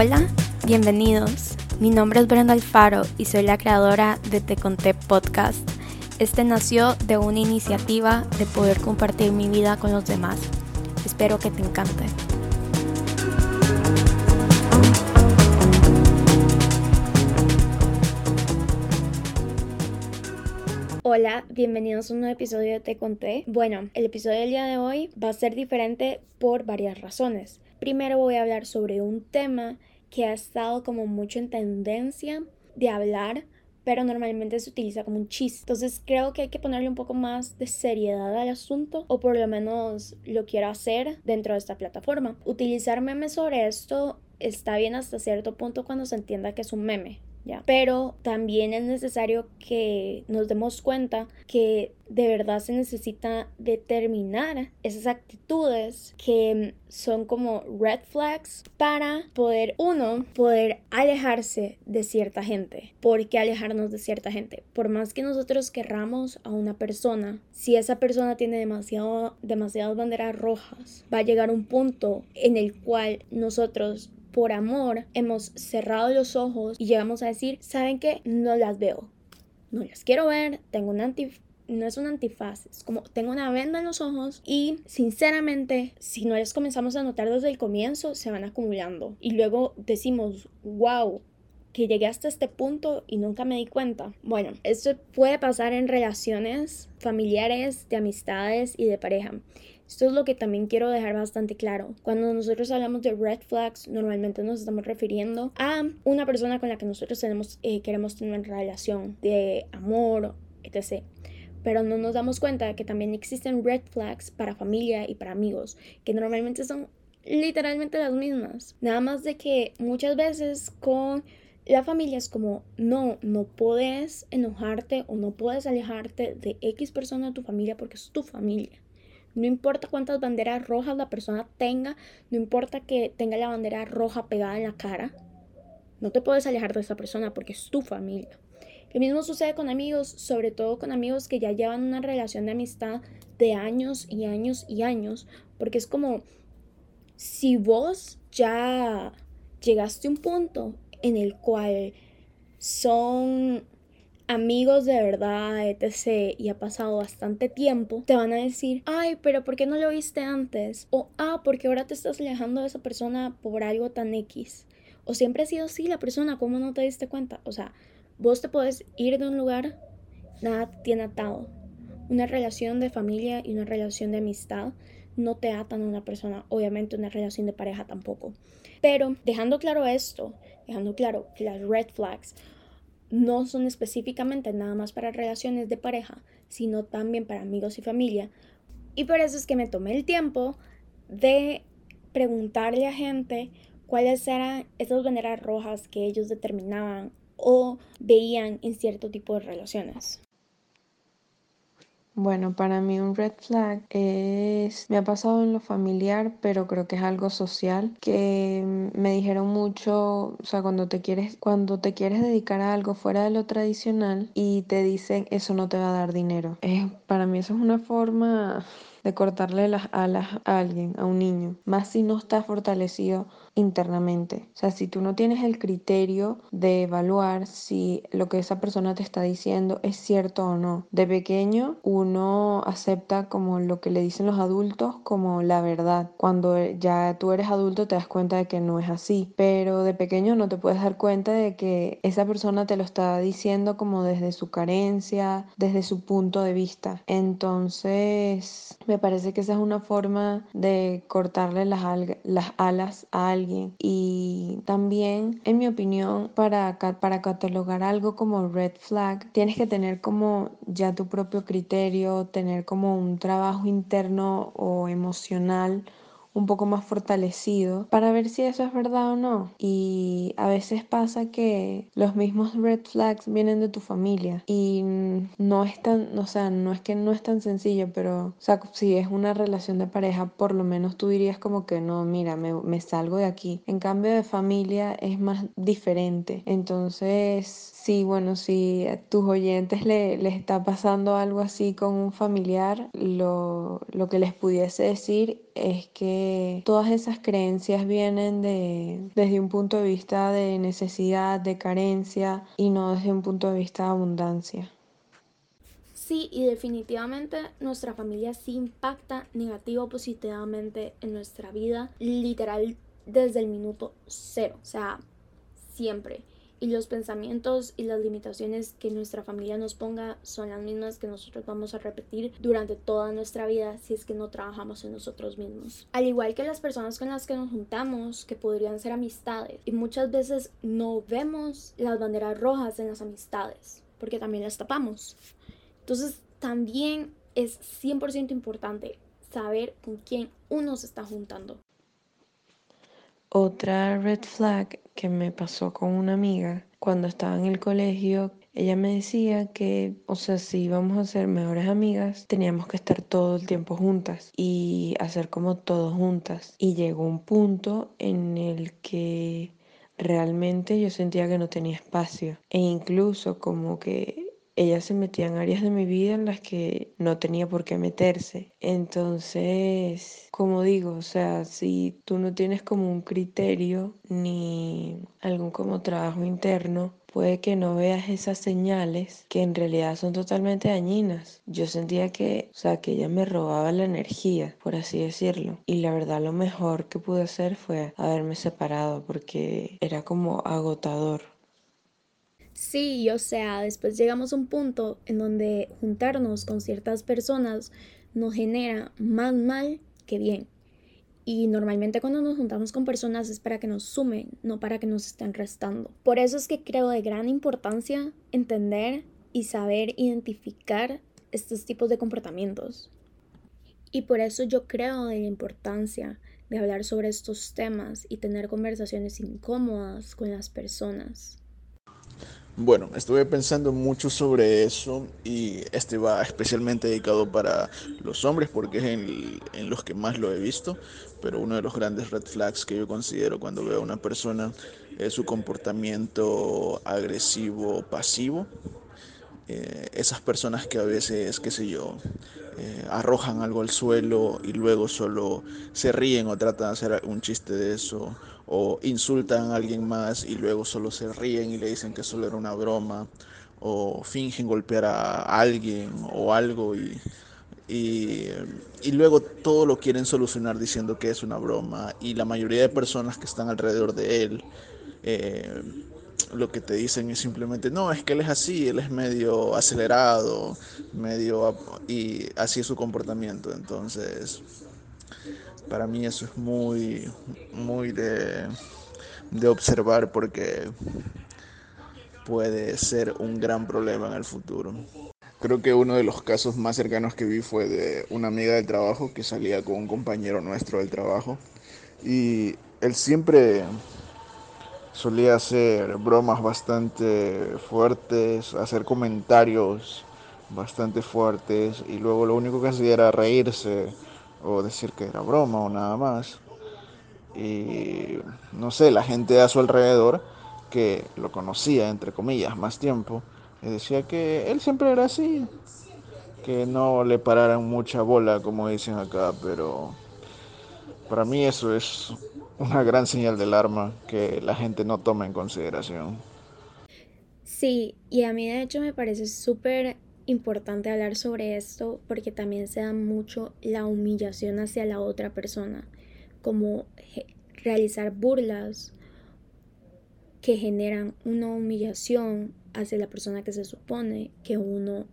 Hola, bienvenidos. Mi nombre es Brenda Alfaro y soy la creadora de Te Conté Podcast. Este nació de una iniciativa de poder compartir mi vida con los demás. Espero que te encante. Hola, bienvenidos a un nuevo episodio de Te Conté. Bueno, el episodio del día de hoy va a ser diferente por varias razones. Primero voy a hablar sobre un tema que ha estado como mucho en tendencia de hablar, pero normalmente se utiliza como un chiste. Entonces creo que hay que ponerle un poco más de seriedad al asunto, o por lo menos lo quiero hacer dentro de esta plataforma. Utilizar memes sobre esto está bien hasta cierto punto cuando se entienda que es un meme. Pero también es necesario que nos demos cuenta que de verdad se necesita determinar esas actitudes que son como red flags para poder, uno, poder alejarse de cierta gente. ¿Por qué alejarnos de cierta gente? Por más que nosotros querramos a una persona, si esa persona tiene demasiado, demasiadas banderas rojas, va a llegar un punto en el cual nosotros por amor hemos cerrado los ojos y llegamos a decir, ¿saben qué? No las veo. No las quiero ver, tengo un anti no es un antifaz, es como tengo una venda en los ojos y sinceramente si no las comenzamos a notar desde el comienzo se van acumulando y luego decimos, wow, que llegué hasta este punto y nunca me di cuenta. Bueno, esto puede pasar en relaciones familiares, de amistades y de pareja. Esto es lo que también quiero dejar bastante claro. Cuando nosotros hablamos de red flags, normalmente nos estamos refiriendo a una persona con la que nosotros tenemos, eh, queremos tener una relación de amor, etc. Pero no nos damos cuenta que también existen red flags para familia y para amigos, que normalmente son literalmente las mismas. Nada más de que muchas veces con la familia es como, no, no puedes enojarte o no puedes alejarte de X persona de tu familia porque es tu familia. No importa cuántas banderas rojas la persona tenga, no importa que tenga la bandera roja pegada en la cara, no te puedes alejar de esa persona porque es tu familia. Lo mismo sucede con amigos, sobre todo con amigos que ya llevan una relación de amistad de años y años y años, porque es como si vos ya llegaste a un punto en el cual son amigos de verdad, etc., y ha pasado bastante tiempo, te van a decir, ay, pero ¿por qué no lo viste antes? O, ah, porque ahora te estás alejando de esa persona por algo tan X. O siempre ha sido así la persona, ¿cómo no te diste cuenta? O sea, vos te puedes ir de un lugar, nada tiene atado. Una relación de familia y una relación de amistad no te atan a una persona, obviamente una relación de pareja tampoco. Pero dejando claro esto, dejando claro que las red flags no son específicamente nada más para relaciones de pareja, sino también para amigos y familia. Y por eso es que me tomé el tiempo de preguntarle a gente cuáles eran esas banderas rojas que ellos determinaban o veían en cierto tipo de relaciones. Bueno, para mí un red flag es, me ha pasado en lo familiar, pero creo que es algo social, que me dijeron mucho, o sea, cuando te quieres, cuando te quieres dedicar a algo fuera de lo tradicional y te dicen eso no te va a dar dinero. Es, para mí eso es una forma de cortarle las alas a alguien, a un niño, más si no está fortalecido internamente. O sea, si tú no tienes el criterio de evaluar si lo que esa persona te está diciendo es cierto o no. De pequeño uno acepta como lo que le dicen los adultos como la verdad. Cuando ya tú eres adulto te das cuenta de que no es así. Pero de pequeño no te puedes dar cuenta de que esa persona te lo está diciendo como desde su carencia, desde su punto de vista. Entonces, parece que esa es una forma de cortarle las, las alas a alguien. Y también, en mi opinión, para, para catalogar algo como red flag, tienes que tener como ya tu propio criterio, tener como un trabajo interno o emocional un poco más fortalecido para ver si eso es verdad o no. Y a veces pasa que los mismos red flags vienen de tu familia y no es tan, o sea, no es que no es tan sencillo, pero, o sea, si es una relación de pareja, por lo menos tú dirías como que no, mira, me, me salgo de aquí. En cambio de familia es más diferente. Entonces, Sí, bueno, si a tus oyentes le, les está pasando algo así con un familiar, lo, lo que les pudiese decir es que todas esas creencias vienen de, desde un punto de vista de necesidad, de carencia y no desde un punto de vista de abundancia. Sí, y definitivamente nuestra familia sí impacta negativo o positivamente en nuestra vida, literal desde el minuto cero, o sea, siempre. Y los pensamientos y las limitaciones que nuestra familia nos ponga son las mismas que nosotros vamos a repetir durante toda nuestra vida si es que no trabajamos en nosotros mismos. Al igual que las personas con las que nos juntamos, que podrían ser amistades, y muchas veces no vemos las banderas rojas en las amistades, porque también las tapamos. Entonces también es 100% importante saber con quién uno se está juntando. Otra red flag que me pasó con una amiga cuando estaba en el colegio, ella me decía que, o sea, si íbamos a ser mejores amigas, teníamos que estar todo el tiempo juntas y hacer como todo juntas. Y llegó un punto en el que realmente yo sentía que no tenía espacio e incluso como que ella se metía en áreas de mi vida en las que no tenía por qué meterse. Entonces, como digo, o sea, si tú no tienes como un criterio ni algún como trabajo interno, puede que no veas esas señales que en realidad son totalmente dañinas. Yo sentía que, o sea, que ella me robaba la energía, por así decirlo. Y la verdad lo mejor que pude hacer fue haberme separado porque era como agotador. Sí, o sea, después llegamos a un punto en donde juntarnos con ciertas personas nos genera más mal que bien. Y normalmente cuando nos juntamos con personas es para que nos sumen, no para que nos estén restando. Por eso es que creo de gran importancia entender y saber identificar estos tipos de comportamientos. Y por eso yo creo de la importancia de hablar sobre estos temas y tener conversaciones incómodas con las personas. Bueno, estuve pensando mucho sobre eso y este va especialmente dedicado para los hombres porque es en, los que más lo he visto, pero uno de los grandes red flags que yo considero cuando veo a una persona es su comportamiento agresivo pasivo. Eh, esas personas que a veces, qué sé yo, eh, arrojan algo al suelo y luego solo se ríen o tratan de hacer un chiste de eso o insultan a alguien más y luego solo se ríen y le dicen que solo era una broma o fingen golpear a alguien o algo y, y, luego todo lo quieren solucionar diciendo que es una broma y la mayoría de personas que están alrededor de él eh, lo que te dicen es simplemente, no, es que él es así, él es medio acelerado, medio... y así es su comportamiento. Entonces, para mí eso es muy, muy de, de observar porque puede ser un gran problema en el futuro. Creo que uno de los casos más cercanos que vi fue de una amiga del trabajo que salía con un compañero nuestro del trabajo y él siempre solía hacer bromas bastante fuertes, hacer comentarios bastante fuertes y luego lo único que hacía era reírse o decir que era broma o nada más. Y no sé, la gente a su alrededor que lo conocía, entre comillas, más tiempo, y decía que él siempre era así, que no le pararan mucha bola, como dicen acá, pero para mí eso es una gran señal de alarma que la gente no toma en consideración. Sí, y a mí de hecho me parece súper importante hablar sobre esto porque también se da mucho la humillación hacia la otra persona, como realizar burlas que generan una humillación hacia la persona que se supone que uno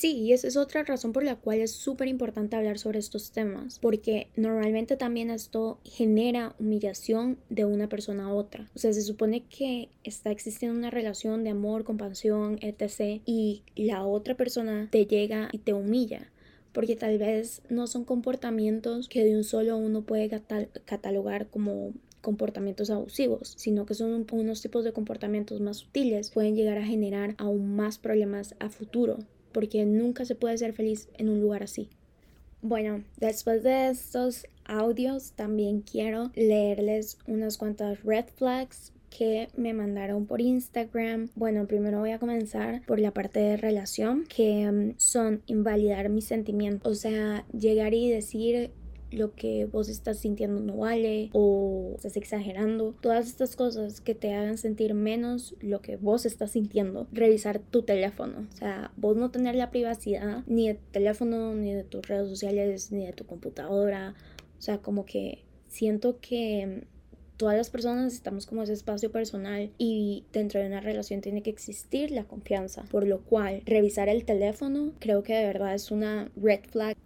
Sí, y esa es otra razón por la cual es súper importante hablar sobre estos temas, porque normalmente también esto genera humillación de una persona a otra. O sea, se supone que está existiendo una relación de amor, compasión, etc. Y la otra persona te llega y te humilla porque tal vez no son comportamientos que de un solo uno puede catalogar como comportamientos abusivos, sino que son unos tipos de comportamientos más sutiles, pueden llegar a generar aún más problemas a futuro porque nunca se puede ser feliz en un lugar así. Bueno, después de estos audios también quiero leerles unas cuantas red flags que me mandaron por Instagram. Bueno, primero voy a comenzar por la parte de relación, que mm, son invalidar mis sentimientos. O sea, llegar y decir lo que vos estás sintiendo no vale o estás exagerando. Todas estas cosas que te hagan sentir menos lo que vos estás sintiendo. Revisar tu teléfono. O sea, vos no tener la privacidad ni de teléfono, ni de tus redes sociales, ni de tu computadora. O sea, como que siento que todas las personas estamos como ese espacio personal y dentro de una relación tiene que existir la confianza, por lo cual revisar el teléfono creo que de verdad es una red flag.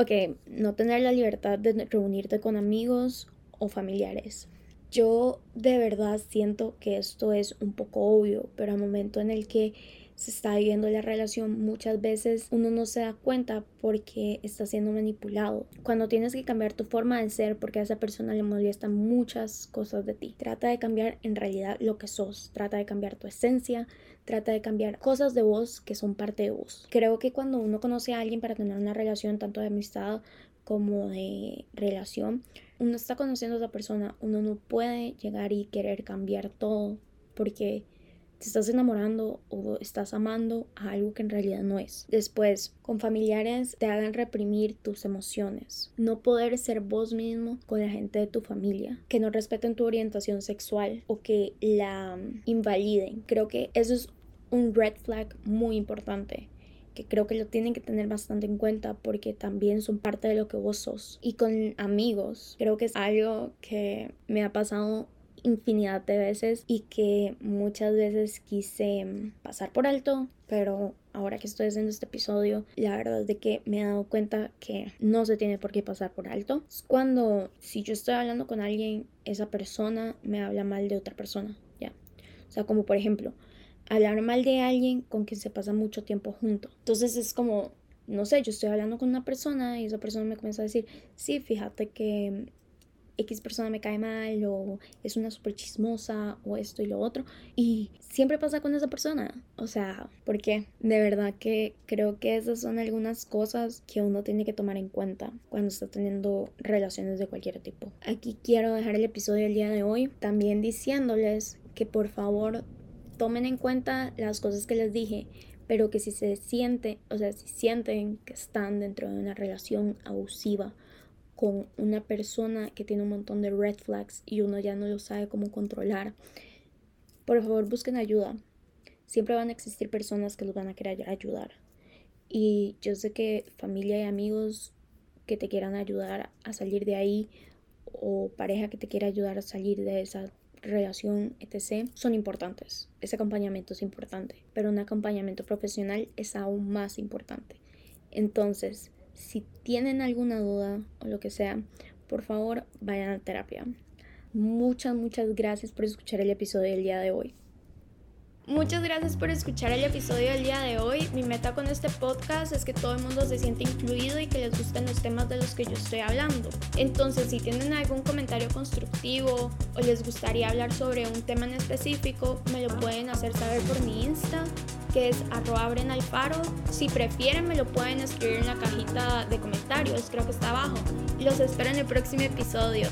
Ok, no tener la libertad de reunirte con amigos o familiares. Yo de verdad siento que esto es un poco obvio, pero al momento en el que se está viviendo la relación, muchas veces uno no se da cuenta porque está siendo manipulado. Cuando tienes que cambiar tu forma de ser porque a esa persona le molestan muchas cosas de ti. Trata de cambiar en realidad lo que sos. Trata de cambiar tu esencia. Trata de cambiar cosas de vos que son parte de vos. Creo que cuando uno conoce a alguien para tener una relación tanto de amistad como de relación, uno está conociendo a esa persona, uno no puede llegar y querer cambiar todo porque te estás enamorando o estás amando a algo que en realidad no es. Después, con familiares te hagan reprimir tus emociones. No poder ser vos mismo con la gente de tu familia. Que no respeten tu orientación sexual o que la invaliden. Creo que eso es un red flag muy importante que creo que lo tienen que tener bastante en cuenta porque también son parte de lo que vos sos. Y con amigos, creo que es algo que me ha pasado infinidad de veces y que muchas veces quise pasar por alto, pero ahora que estoy haciendo este episodio, la verdad es de que me he dado cuenta que no se tiene por qué pasar por alto. Es cuando si yo estoy hablando con alguien, esa persona me habla mal de otra persona, ¿ya? O sea, como por ejemplo, hablar mal de alguien con quien se pasa mucho tiempo junto. Entonces es como, no sé, yo estoy hablando con una persona y esa persona me comienza a decir, sí, fíjate que X persona me cae mal o es una súper chismosa o esto y lo otro. Y siempre pasa con esa persona. O sea, porque de verdad que creo que esas son algunas cosas que uno tiene que tomar en cuenta cuando está teniendo relaciones de cualquier tipo. Aquí quiero dejar el episodio del día de hoy también diciéndoles que por favor tomen en cuenta las cosas que les dije pero que si se siente, o sea, si sienten que están dentro de una relación abusiva con una persona que tiene un montón de red flags y uno ya no lo sabe cómo controlar, por favor busquen ayuda. Siempre van a existir personas que los van a querer ayudar. Y yo sé que familia y amigos que te quieran ayudar a salir de ahí o pareja que te quiera ayudar a salir de esa relación, etc., son importantes. Ese acompañamiento es importante, pero un acompañamiento profesional es aún más importante. Entonces, si tienen alguna duda o lo que sea, por favor vayan a terapia. Muchas, muchas gracias por escuchar el episodio del día de hoy. Muchas gracias por escuchar el episodio del día de hoy. Mi meta con este podcast es que todo el mundo se siente incluido y que les gusten los temas de los que yo estoy hablando. Entonces, si tienen algún comentario constructivo o les gustaría hablar sobre un tema en específico, me lo pueden hacer saber por mi Insta que es arroba faro. Si prefieren me lo pueden escribir en la cajita de comentarios, creo que está abajo. Los espero en el próximo episodio.